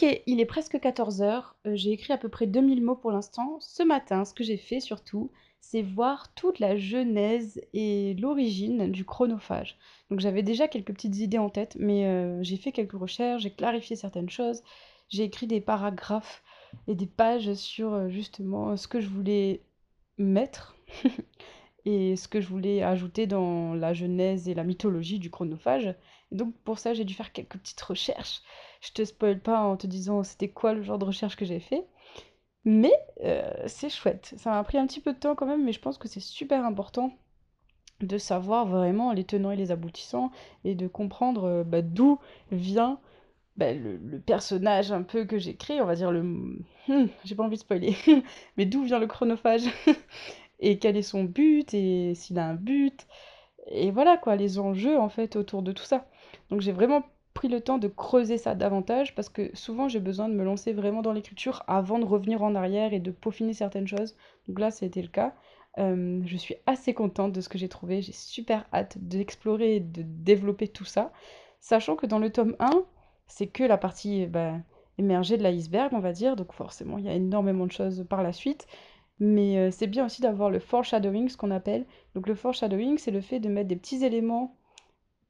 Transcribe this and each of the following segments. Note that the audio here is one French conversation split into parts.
Ok, il est presque 14 heures. euh, j'ai écrit à peu près 2000 mots pour l'instant. Ce matin, ce que j'ai fait surtout, c'est voir toute la genèse et l'origine du chronophage. Donc j'avais déjà quelques petites idées en tête, mais euh, j'ai fait quelques recherches, j'ai clarifié certaines choses, j'ai écrit des paragraphes et des pages sur euh, justement ce que je voulais mettre et ce que je voulais ajouter dans la genèse et la mythologie du chronophage. Et donc pour ça, j'ai dû faire quelques petites recherches. Je te spoil pas en te disant c'était quoi le genre de recherche que j'ai fait, mais euh, c'est chouette. Ça m'a pris un petit peu de temps quand même, mais je pense que c'est super important de savoir vraiment les tenants et les aboutissants et de comprendre euh, bah, d'où vient bah, le, personnage un peu que j'ai créé, on va dire le... Hmm, j'ai pas envie de spoiler, mais d'où vient le chronophage? et quel est son but et s'il a un but et voilà quoi, les enjeux en fait autour de tout ça. Donc j'ai vraiment pris le temps de creuser ça davantage parce que souvent j'ai besoin de me lancer vraiment dans l'écriture avant de revenir en arrière et de peaufiner certaines choses. Donc là, c'était le cas. Je suis assez contente de ce que j'ai trouvé. J'ai super hâte d'explorer et de développer tout ça. Sachant que dans le tome 1, c'est que la partie bah, émergée de l'iceberg, on va dire. Donc forcément, il y a énormément de choses par la suite. Mais euh, c'est bien aussi d'avoir le foreshadowing, ce qu'on appelle. Donc le foreshadowing, c'est le fait de mettre des petits éléments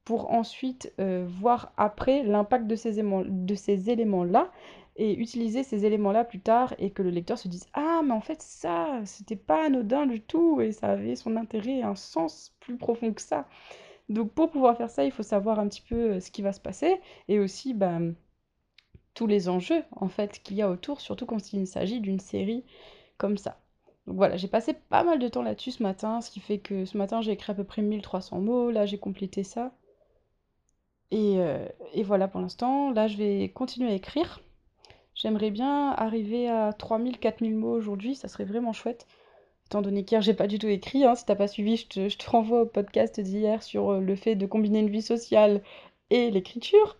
pour ensuite euh, voir après l'impact de ces éléments, de ces éléments-là et utiliser ces éléments-là plus tard et que le lecteur se dise Ah, mais en fait, ça, c'était pas anodin du tout et ça avait son intérêt et un sens plus profond que ça. Donc pour pouvoir faire ça, il faut savoir un petit peu euh, ce qui va se passer et aussi bah, tous les enjeux en fait qu'il y a autour, surtout quand il s'agit d'une série comme ça. Donc voilà, j'ai passé pas mal de temps là-dessus ce matin, ce qui fait que ce matin j'ai écrit à peu près 1300 mots, là j'ai complété ça. Et, euh, et voilà pour l'instant, là je vais continuer à écrire. J'aimerais bien arriver à 3000, 4000 mots aujourd'hui, ça serait vraiment chouette. Étant donné qu'hier j'ai pas du tout écrit, hein, si t'as pas suivi, je te, je te renvoie au podcast d'hier sur euh, le fait de combiner une vie sociale et l'écriture.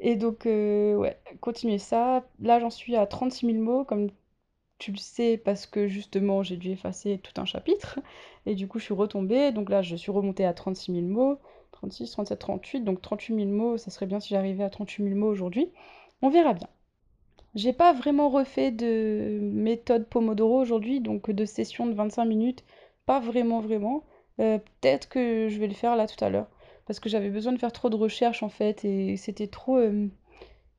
Et donc, euh, ouais, continuer ça. Là j'en suis à 36 000 mots, comme tu le sais parce que justement j'ai dû effacer tout un chapitre. Et du coup je suis retombée, donc là je suis remontée à 36 000 mots, 36, 37, 38, donc 38 000 mots, ça serait bien si j'arrivais à 38 000 mots aujourd'hui, on verra bien. J'ai pas vraiment refait de méthode Pomodoro aujourd'hui, donc de session de 25 minutes, pas vraiment vraiment. Euh, peut-être que je vais le faire là tout à l'heure, parce que j'avais besoin de faire trop de recherches en fait et c'était trop euh,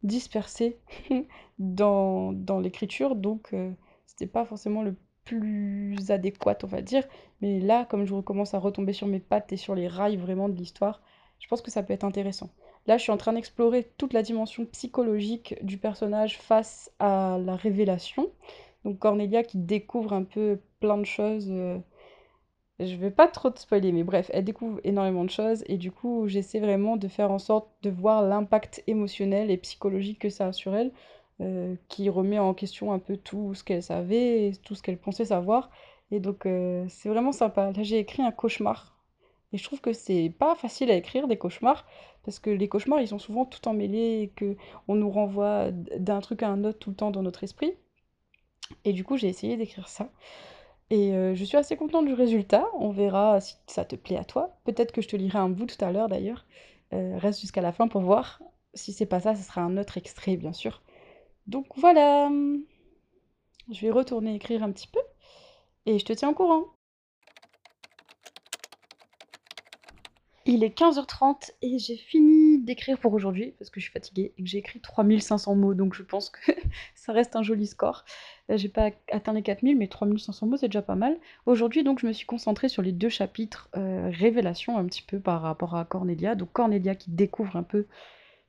dispersé dans, dans l'écriture, donc euh, c'était pas forcément le plus adéquat, on va dire. Mais là, comme je recommence à retomber sur mes pattes et sur les rails vraiment de l'histoire, je pense que ça peut être intéressant. Là, je suis en train d'explorer toute la dimension psychologique du personnage face à la révélation. Donc Cornelia qui découvre un peu plein de choses. euh, Je vais pas trop te spoiler, mais bref, elle découvre énormément de choses et du coup, j'essaie vraiment de faire en sorte de voir l'impact émotionnel et psychologique que ça a sur elle euh, qui remet en question un peu tout ce qu'elle savait, tout ce qu'elle pensait savoir. Et donc, euh, c'est vraiment sympa. Là, j'ai écrit un cauchemar. Et je trouve que c'est pas facile à écrire des cauchemars, parce que les cauchemars, ils sont souvent tout emmêlés, et que on nous renvoie d'un truc à un autre tout le temps dans notre esprit. Et du coup, j'ai essayé d'écrire ça. Et euh, je suis assez contente du résultat. On verra si ça te plaît à toi. Peut-être que je te lirai un bout tout à l'heure d'ailleurs. Reste jusqu'à la fin pour voir. Si c'est pas ça, ce sera un autre extrait, bien sûr. Donc voilà, je vais retourner écrire un petit peu et je te tiens au courant. Il est 15h30 et j'ai fini d'écrire pour aujourd'hui parce que je suis fatiguée et que j'ai écrit 3500 mots donc je pense que ça reste un joli score. J'ai pas atteint les 4000 mais 3500 mots c'est déjà pas mal. Aujourd'hui donc je me suis concentrée sur les deux chapitres euh, révélations un petit peu par rapport à Cornelia. Donc Cornelia qui découvre un peu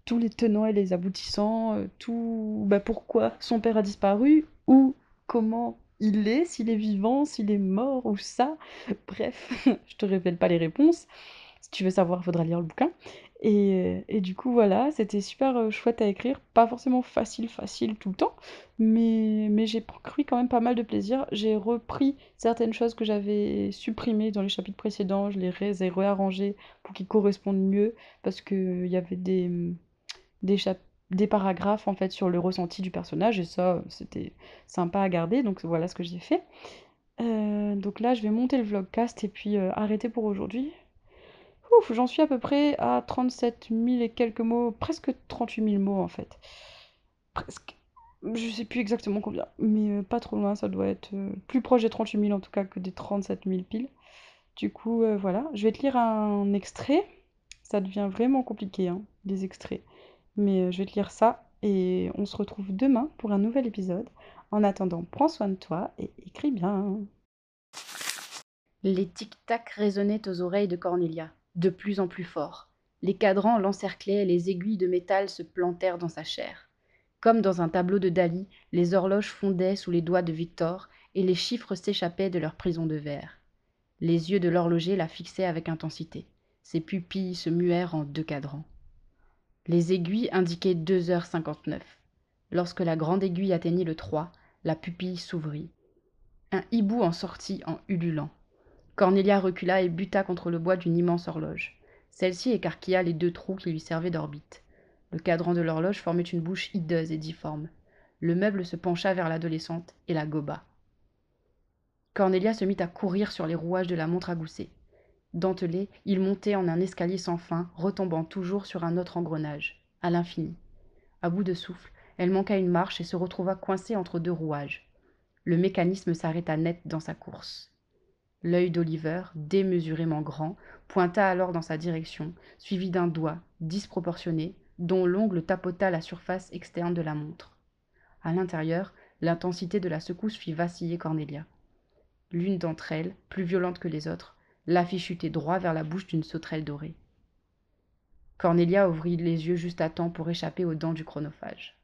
tous les tenants et les aboutissants, euh, tout bah, pourquoi son père a disparu, ou comment il est, s'il est vivant, s'il est mort, ou ça. Bref, je te révèle pas les réponses. Si tu veux savoir, il faudra lire le bouquin. Et, euh, et du coup, voilà, c'était super euh, chouette à écrire. Pas forcément facile, facile tout le temps, mais, mais j'ai pris quand même pas mal de plaisir. J'ai repris certaines choses que j'avais supprimées dans les chapitres précédents. Je les ai réarrangées pour qu'ils correspondent mieux, parce qu'il y avait des des, des paragraphes en fait sur le ressenti du personnage et ça c'était sympa à garder donc voilà ce que j'ai fait. Euh, donc là je vais monter le vlogcast et puis euh, arrêter pour aujourd'hui. Ouf, j'en suis à peu près à 37 000 et quelques mots, presque 38 000 mots en fait. Je sais plus exactement combien, mais euh, pas trop loin, ça doit être plus proche des 38 000 en tout cas que des 37 000 piles. Du coup, voilà, je vais te lire un extrait. Ça devient vraiment compliqué, hein, les extraits. Mais je vais te lire ça et on se retrouve demain pour un nouvel épisode. En attendant, prends soin de toi et écris bien. Les tic-tac résonnaient aux oreilles de Cornelia, de plus en plus fort. Les cadrans l'encerclaient, les aiguilles de métal se plantèrent dans sa chair. Comme dans un tableau de Dali, les horloges fondaient sous les doigts de Victor et les chiffres s'échappaient de leur prison de verre. Les yeux de l'horloger la fixaient avec intensité. Ses pupilles se muèrent en deux cadrans. Les aiguilles indiquaient deux heures cinquante-neuf. Lorsque la grande aiguille atteignit le trois, la pupille s'ouvrit. Un hibou en sortit en ululant. Cornelia recula et buta contre le bois d'une immense horloge. Celle-ci écarquilla les deux trous qui lui servaient d'orbite. Le cadran de l'horloge formait une bouche hideuse et difforme. Le meuble se pencha vers l'adolescente et la goba. Cornelia se mit à courir sur les rouages de la montre à gousset. Dentelé, il montait en un escalier sans fin, retombant toujours sur un autre engrenage, à l'infini. À bout de souffle, elle manqua une marche et se retrouva coincée entre deux rouages. Le mécanisme s'arrêta net dans sa course. L'œil d'Oliver, démesurément grand, pointa alors dans sa direction, suivi d'un doigt, disproportionné, dont l'ongle tapota la surface externe de la montre. À l'intérieur, l'intensité de la secousse fit vaciller Cornelia. L'une d'entre elles, plus violente que les autres, la fit chuter droit vers la bouche d'une sauterelle dorée. Cornelia ouvrit les yeux juste à temps pour échapper aux dents du chronophage.